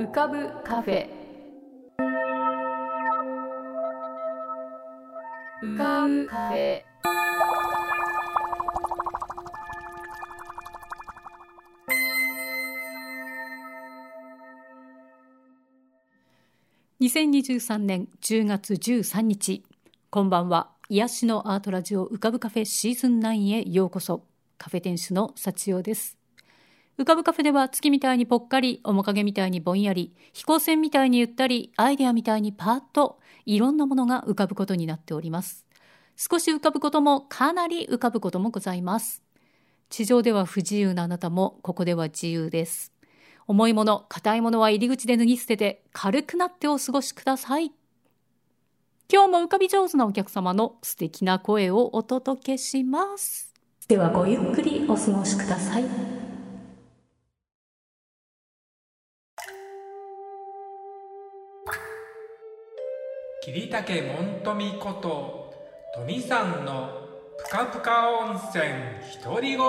浮かぶカフェ。浮かぶカフェ。2023年10月13日。こんばんは。癒しのアートラジオ浮かぶカフェシーズン9へようこそ。カフェ店主の幸代です。浮かぶカフェでは月みたいにぽっかり、面影みたいにぼんやり、飛行船みたいにゆったり、アイデアみたいにパーッと、いろんなものが浮かぶことになっております。少し浮かぶこともかなり浮かぶこともございます。地上では不自由なあなたも、ここでは自由です。重いもの、硬いものは入り口で脱ぎ捨てて、軽くなってお過ごしください。今日も浮かび上手なお客様の素敵な声をお届けします。ではごゆっくりお過ごしください。桐竹門富こと富さんのぷかぷか温泉独り言。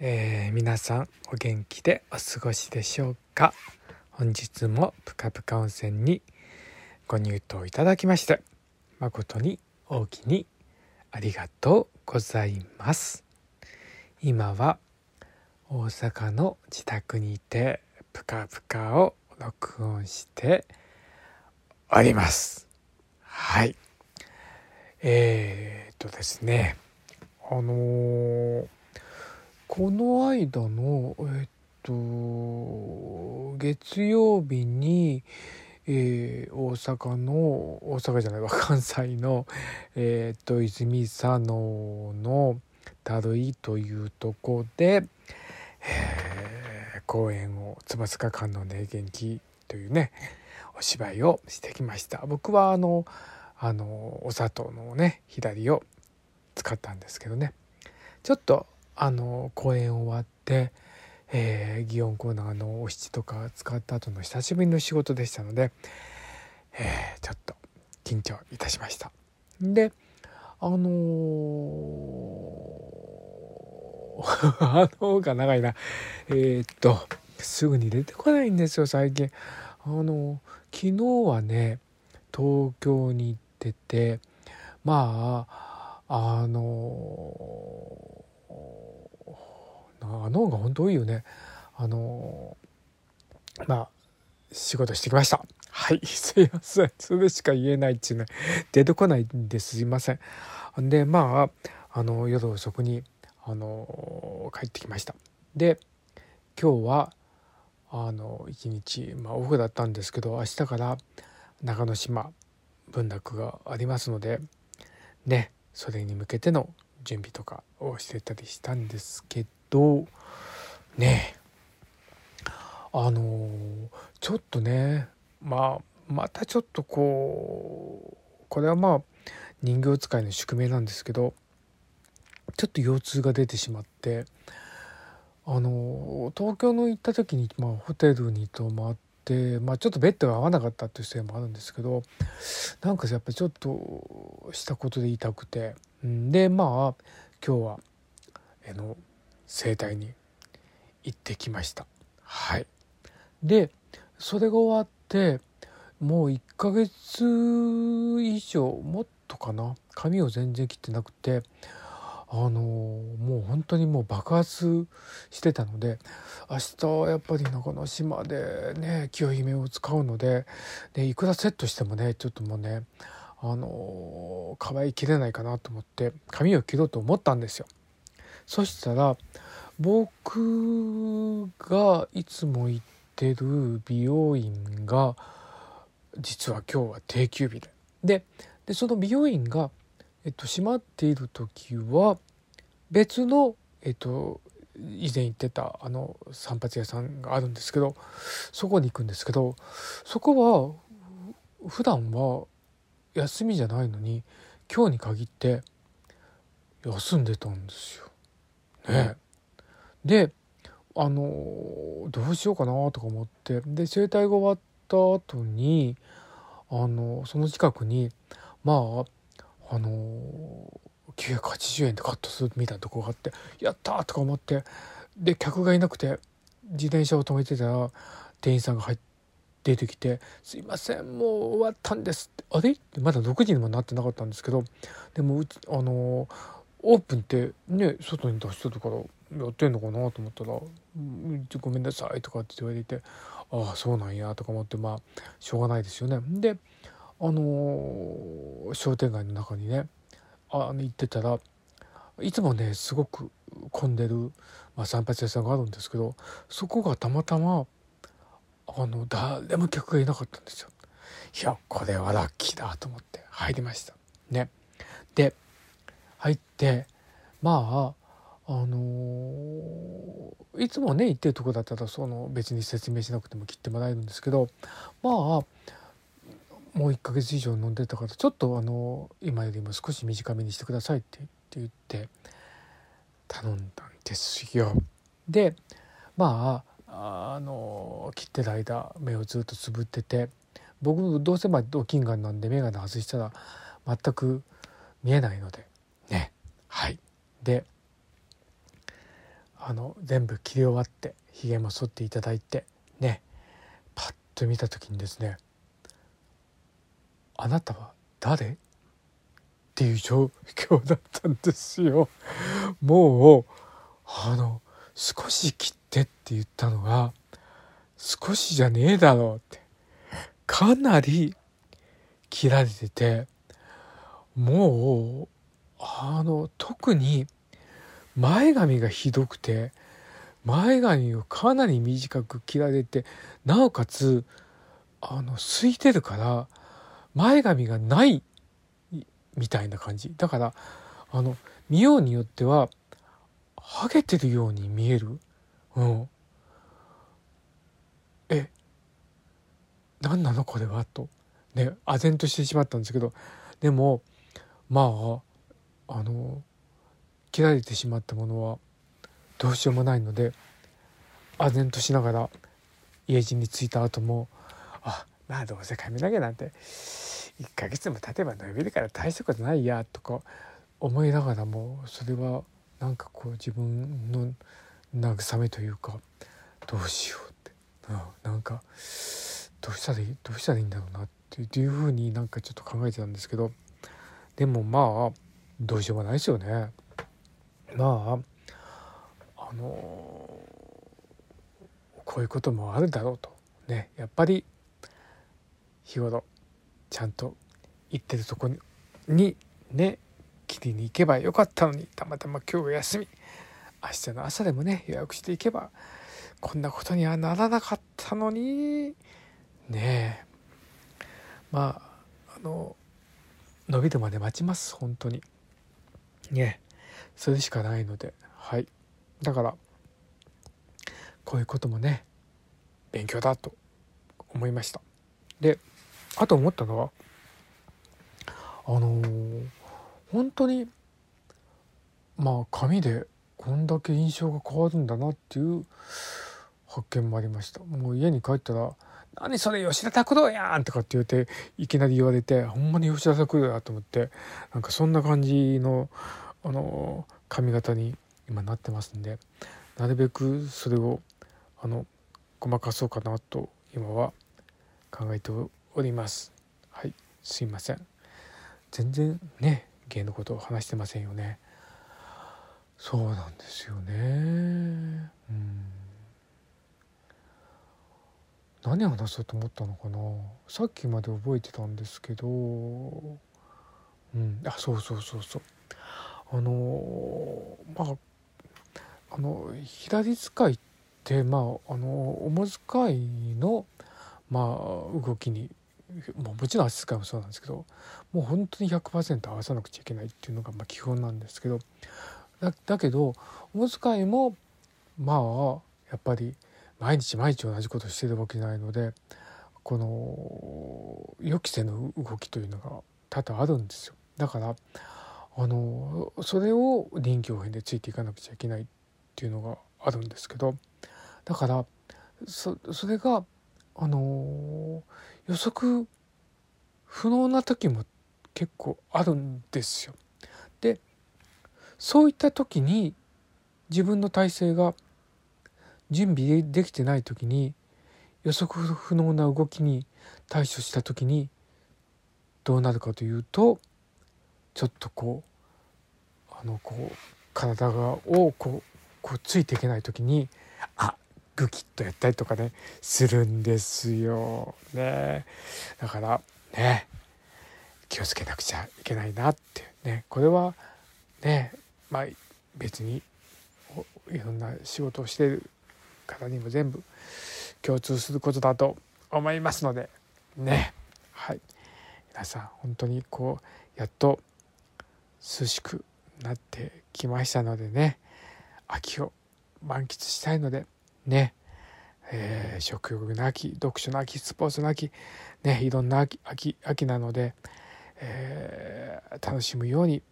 えー、皆さんお元気でお過ごしでしょうか？本日もぷかぷか温泉にご入湯いただきまして誠に大きにありがとうございます。今は大阪の自宅にいてプカプカを録音しております。はい。えー、っとですね。あのー、この間のえー、っと月曜日にえー、大阪の大阪じゃないわ 関西の、えー、っと泉佐野のたるいというとこで、え、公演を「つばつか館のね元気」というねお芝居をしてきました。僕はあのあのお砂糖のね左を使ったんですけどね。ちょっとあの公演終わって、えー、祇園コーナーのお七とか使った後の久しぶりの仕事でしたので、えー、ちょっと緊張いたしました。であのーあのが長いな。えー、っと、すぐに出てこないんですよ、最近。あの、昨日はね、東京に行ってて、まあ、あの、あのが本当多いよね。あの、まあ、仕事してきました。はい、すいません。それしか言えないっていうね、出てこないんですいません。で、まあ、あの、夜遅くに、あの帰ってきました。で今日はあの一日、まあ、オフだったんですけど明日から中之島文楽がありますのでねそれに向けての準備とかをしてたりしたんですけどねあのちょっとねまあまたちょっとこうこれはまあ人形使いの宿命なんですけどちょっと腰痛が出てしまってあの東京の行った時に、まあ、ホテルに泊まって、まあ、ちょっとベッドが合わなかったっていうせいもあるんですけどなんかやっぱりちょっとしたことで痛くてでまあ今日はあの整体に行ってきました。はい、でそれが終わってもう1ヶ月以上もっとかな髪を全然切ってなくてあのもう本当にもう爆発してたので明日はやっぱり中之島でね清姫を使うのででいくらセットしてもねちょっともうねあの可愛い切れないかなと思って髪を切ろうと思ったんですよ。そしたら僕がいつも行ってる美容院が実は今日は定休日でででその美容院がえっと、閉まっている時は別の、えっと、以前行ってたあの散髪屋さんがあるんですけどそこに行くんですけどそこは普段は休みじゃないのに今日に限って休んでたんですよ。ね。であのどうしようかなとか思ってで整体が終わった後にあのその近くにまああの980円でカットするみたいなとこがあってやったとか思ってで客がいなくて自転車を止めてたら店員さんが入って出てきて「すいませんもう終わったんです」って「あれ?」ってまだ6時にもなってなかったんですけどでもうちあのオープンってね外に出してるからやってんのかなと思ったら「うんごめんなさい」とかって言われて「ああそうなんや」とか思ってまあしょうがないですよね。であの、商店街の中にねあの行ってたらいつもねすごく混んでる、まあ、散髪屋さんがあるんですけどそこがたまたまあの誰も客がいなかったんですよ。いやこれはラッキーだと思って入りました。ね。で入ってまああのー、いつもね行ってるとこだったらその別に説明しなくても切ってもらえるんですけどまあもう1ヶ月以上飲んでたからちょっとあの今よりも少し短めにしてくださいって言って頼んだんですよ。でまああの切ってる間目をずっとつぶってて僕どうせまあド金眼なんで眼鏡外したら全く見えないのでねはいであの全部切り終わってひげも剃っていただいてねパッと見た時にですね「あなたは誰?」っていう状況だったんですよ。もうあの少し切ってって言ったのが少しじゃねえだろうってかなり切られててもうあの特に前髪がひどくて前髪をかなり短く切られてなおかつあの空いてるから前髪がないみたいな感じ。だからあの見ようによってはハゲてるように見える。うん。え何なの？これは？と。ね唖然としてしまったんですけど。でもまああの切られてしまったものはどうしようもないので唖然としながら家路に着いた後もまあどうせ髪の毛なんて1ヶ月も経てば伸びるから大したことないやとか思いながらもそれはなんかこう自分の慰めというかどうしようって、うん、なんかどうしたらいいどうしたらいいんだろうなっていうふうになんかちょっと考えてたんですけどでもまあどうしようもないですよね。まああのこういうこともあるだろうとねやっぱり日頃ちゃんと行ってるとこにね切りに行けばよかったのにたまたま今日休み。明日の朝でもね予約していけばこんなことにはならなかったのに。ねえ。まああの伸びるまで待ちます本当に。ねそれしかないので。はい。だからこういうこともね勉強だと思いました。であと思ったのはあのー、本当にまあ紙でこんだけ印象が変わるんだなっていう発見もありましたもう家に帰ったら「何それ吉田拓郎やん!」とかって言っていきなり言われてほんまに吉田拓郎やと思ってなんかそんな感じのあの髪型に今なってますんでなるべくそれをあのごまかそうかなと今は考えておりますおります。はい。すいません。全然ね芸のことを話してませんよね。そうなんですよね。うん。何話そうと思ったのかな。さっきまで覚えてたんですけど。うん。あそうそうそうそう。あのまああの左使いってまああのおもずかいのまあ動きにももちろん足使いもそうなんですけどもう本当に100%合わさなくちゃいけないっていうのがまあ基本なんですけどだだけどおむつ替えもまあやっぱり毎日毎日同じことしてるわけじゃないのでこの予期せぬ動きというのが多々あるんですよ。だからあのそれを臨機応変でついていかなくちゃいけないっていうのがあるんですけどだからそそれがあの予測不能な時も結構あるんですよ。でそういった時に自分の体制が準備できてない時に予測不能な動きに対処した時にどうなるかというとちょっとこうあのこう体がをこうこうついていけない時にあグキッとやったりとかねするんですよ。ね。だからね気をつけなくちゃいけないなって。ねこれはねまあ別にいろんな仕事をしている方にも全部共通することだと思いますので。ね。はい。皆さん本当にこうやっと涼しくなってきましたのでね。秋を満喫したいのでね、えー、食欲の秋読書の秋スポーツの秋ねいろんな秋秋秋なので、えー、楽しむように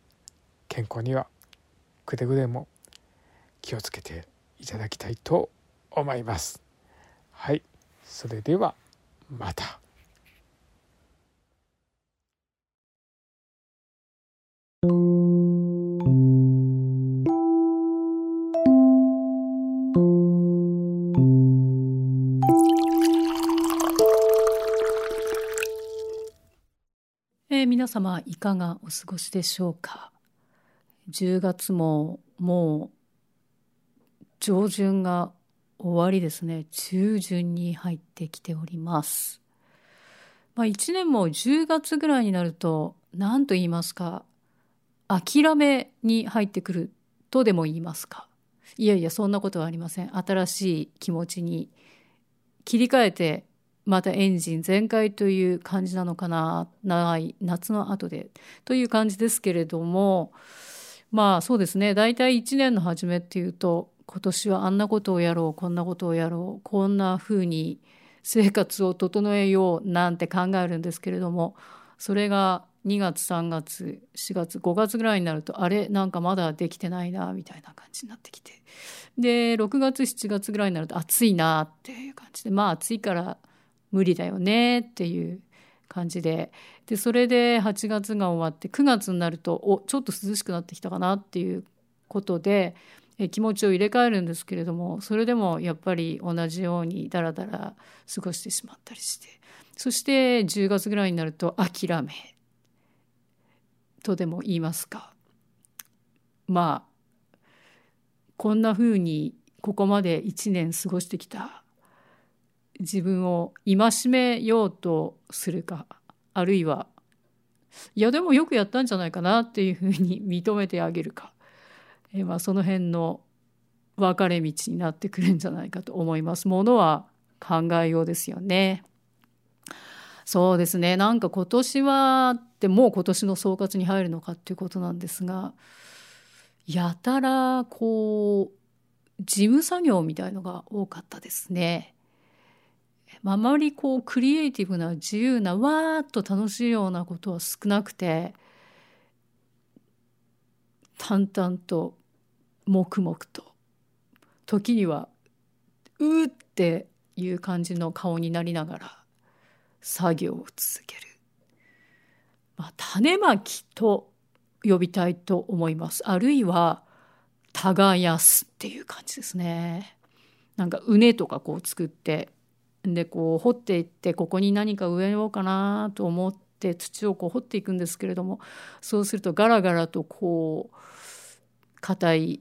健康にはくれぐれも気をつけていただきたいと思います。はいそれではまた。えー、皆様いかがお過ごしでしょうか？10月ももう上旬が終わりですね。中旬に入ってきております、まあ、1年も10月ぐらいになると何と言いますか諦めに入ってくるとでも言いますか。いやいやそんなことはありません。新しい気持ちに切り替えてまたエンジン全開という感じなのかな長い夏の後でという感じですけれどもまあそうですね大体1年の初めっていうと今年はあんなことをやろうこんなことをやろうこんなふうに生活を整えようなんて考えるんですけれどもそれが2月3月4月5月ぐらいになるとあれなんかまだできてないなみたいな感じになってきて。で6月7月ぐらいになると暑いなっていう感じでまあ暑いから無理だよねっていう感じで。でそれで8月が終わって9月になるとおちょっと涼しくなってきたかなっていうことで気持ちを入れ替えるんですけれどもそれでもやっぱり同じようにダラダラ過ごしてしまったりして。そして10月ぐらいになると諦めとでも言いますか。まあこんなふうにここまで1年過ごしてきた自分を戒めようとするかあるいはいやでもよくやったんじゃないかなっていうふうに認めてあげるか、えまあ、その辺の分かれ道になってくるんじゃないかと思います。ものは考えようですよね。そうですねなんか今年はってもう今年の総括に入るのかっていうことなんですがやたらこう事務作業みたいのが多かったですね。あまりこうクリエイティブな自由なわーっと楽しいようなことは少なくて淡々と黙々と時にはうーっていう感じの顔になりながら作業を続ける、まあ、種まきと呼びたいと思います。あるいは耕すっていう感じですね。なんか畝とかこう作ってでこう掘っていってここに何か植えようかなと思って土をこう掘っていくんですけれどもそうするとガラガラとこう硬い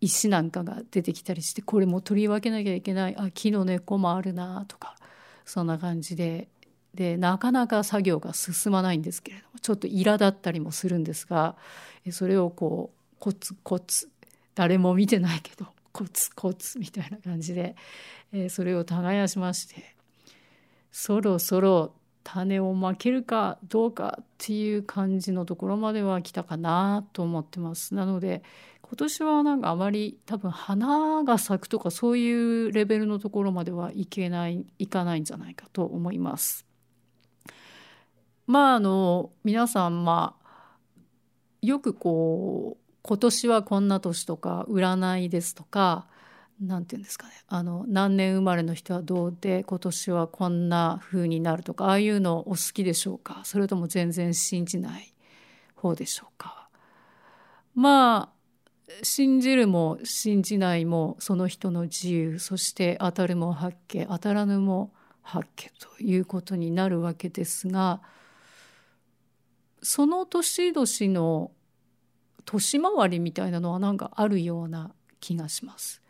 石なんかが出てきたりしてこれも取り分けなきゃいけないあ木の根っこもあるなとかそんな感じででなかなか作業が進まないんですけれどもちょっと苛立ったりもするんですがそれをこうコツコツ誰も見てないけどコツコツみたいな感じでえー、それを耕しましてそろそろ種をまけるかどうかっていう感じのところまでは来たかなと思ってますなので今年はなんかあまり多分花が咲くとかそういうレベルのところまではいけないいかないんじゃないかと思います。まああの皆さんまあよくこう今年はこんな年とか占いですとか何て言うんですかね。あの何年生まれの人はどうで今年はこんな風になるとかああいうのお好きでしょうか？それとも全然信じない方でしょうか？まあ信じるも信じないもその人の自由そして当たるも八卦当たらぬも八卦ということになるわけですがその年々の年回りみたいなのはなんかあるような気がします。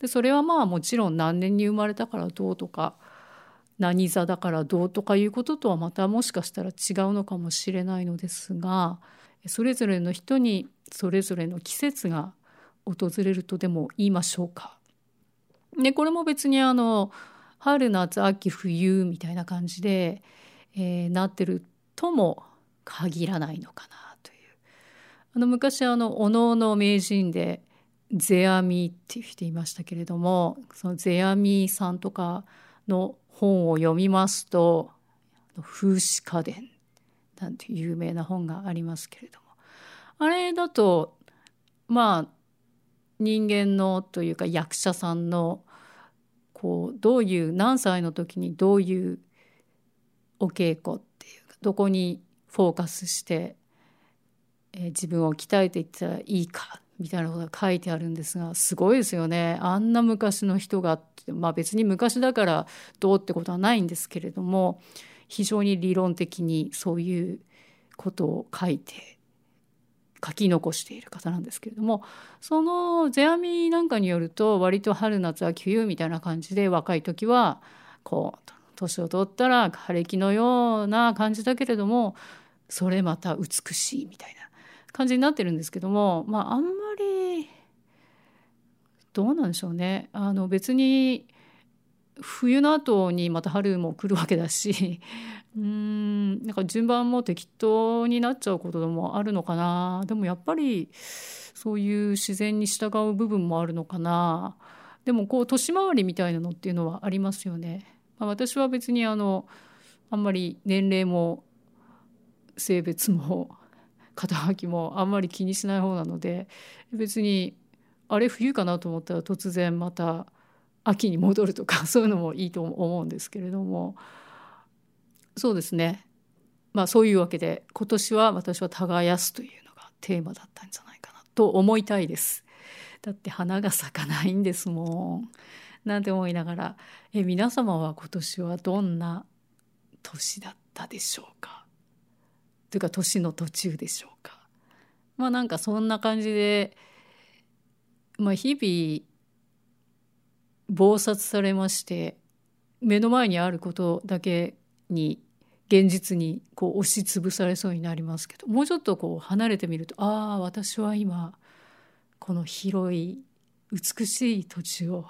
でそれはまあもちろん何年に生まれたからどうとか何座だからどうとかいうこととはまたもしかしたら違うのかもしれないのですがそれぞれの人にそれぞれの季節が訪れるとでも言いましょうか。でこれも別にあの春夏秋冬みたいな感じで、えー、なってるとも限らないのかな。あの昔あのおのおの名人で世阿弥っていう人いましたけれどもその世阿弥さんとかの本を読みますと「風刺家電」なんて有名な本がありますけれども。あれだとまあ人間のというか役者さんのこうどういう何歳の時にどういうお稽古っていうかどこにフォーカスして、え、自分を鍛えていったらいいかみたいなことが書いてあるんですがすごいですよね。あんな昔の人がまあ別に昔だからどうってことはないんですけれども非常に理論的にそういうことを書いて書き残している方なんですけれどもその世阿弥なんかによると割と春夏秋冬みたいな感じで若い時はこう年を取ったら枯れ木のような感じだけれどもそれまた美しいみたいな。感じになってるんですけどもまああんまりどうなんでしょうね。あの別に冬の後にまた春も来るわけだし うんなんか順番も適当になっちゃうこともあるのかな。でもやっぱりそういう自然に従う部分もあるのかな。でもこう年回りみたいなのっていうのはありますよね。まあ、私は別にあのあんまり年齢も性別も肩書きもあんまり気にしない方なので別にあれ冬かなと思ったら突然また秋に戻るとか そういうのもいいと思うんですけれどもそうですねまあそういうわけで今年は私は耕すというのがテーマだったんじゃないかなと思いたいです。だって花が咲かないんですもん。なんて思いながらえ皆様は今年はどんな年だったでしょうか？というか年の途中でしょうか。まあなんかそんな感じで、まあ、日々忙殺されまして目の前にあることだけに現実にこう押しつぶされそうになりますけどもうちょっとこう離れてみるとああ私は今この広い美しい土地を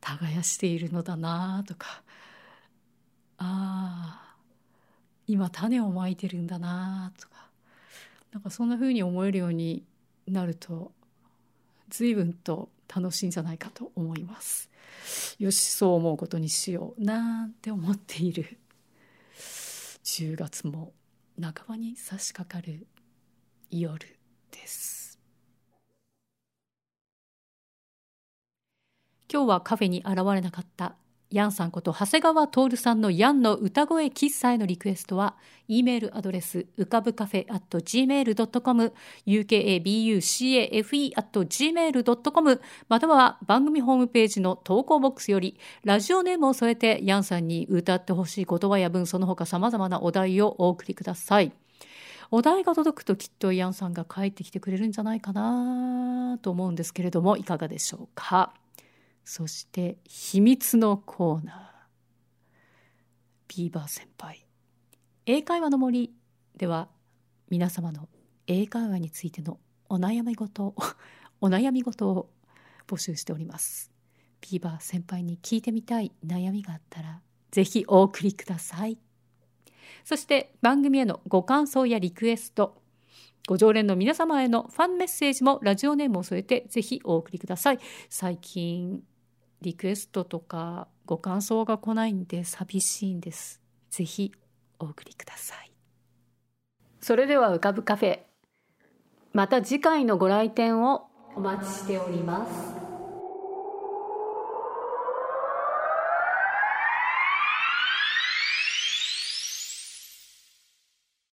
耕しているのだなとかああ今種をまいてるんだなとか。なんかそんな風に思えるようになると随分と楽しいんじゃないかと思います。よしそう思うことにしようなんて思っている。10月も半ばに差し掛かる夜です。今日はカフェに現れなかったヤンさんこと長谷川徹さんのヤンの歌声喫茶へのリクエストは、e メールアドレス、うかぶカフェ at gmail.com、ukabucafe at gmail.com、または番組ホームページの投稿ボックスより、ラジオネームを添えて、ヤンさんに歌ってほしい言葉や文、その他様々なお題をお送りください。お題が届くときっとヤンさんが帰ってきてくれるんじゃないかなと思うんですけれども、いかがでしょうか？そして秘密のコーナー。ビーバー先輩。英会話の森では皆様の英会話についてのお悩み事 お悩み事を募集しております。ビーバー先輩に聞いてみたい悩みがあったらぜひお送りください。そして番組へのご感想やリクエストご常連の皆様へのファンメッセージもラジオネームを添えてぜひお送りください。最近リクエストとかご感想が来ないんで寂しいんです。ぜひお送りください。それでは浮かぶカフェ。また次回のご来店をお待ちしております。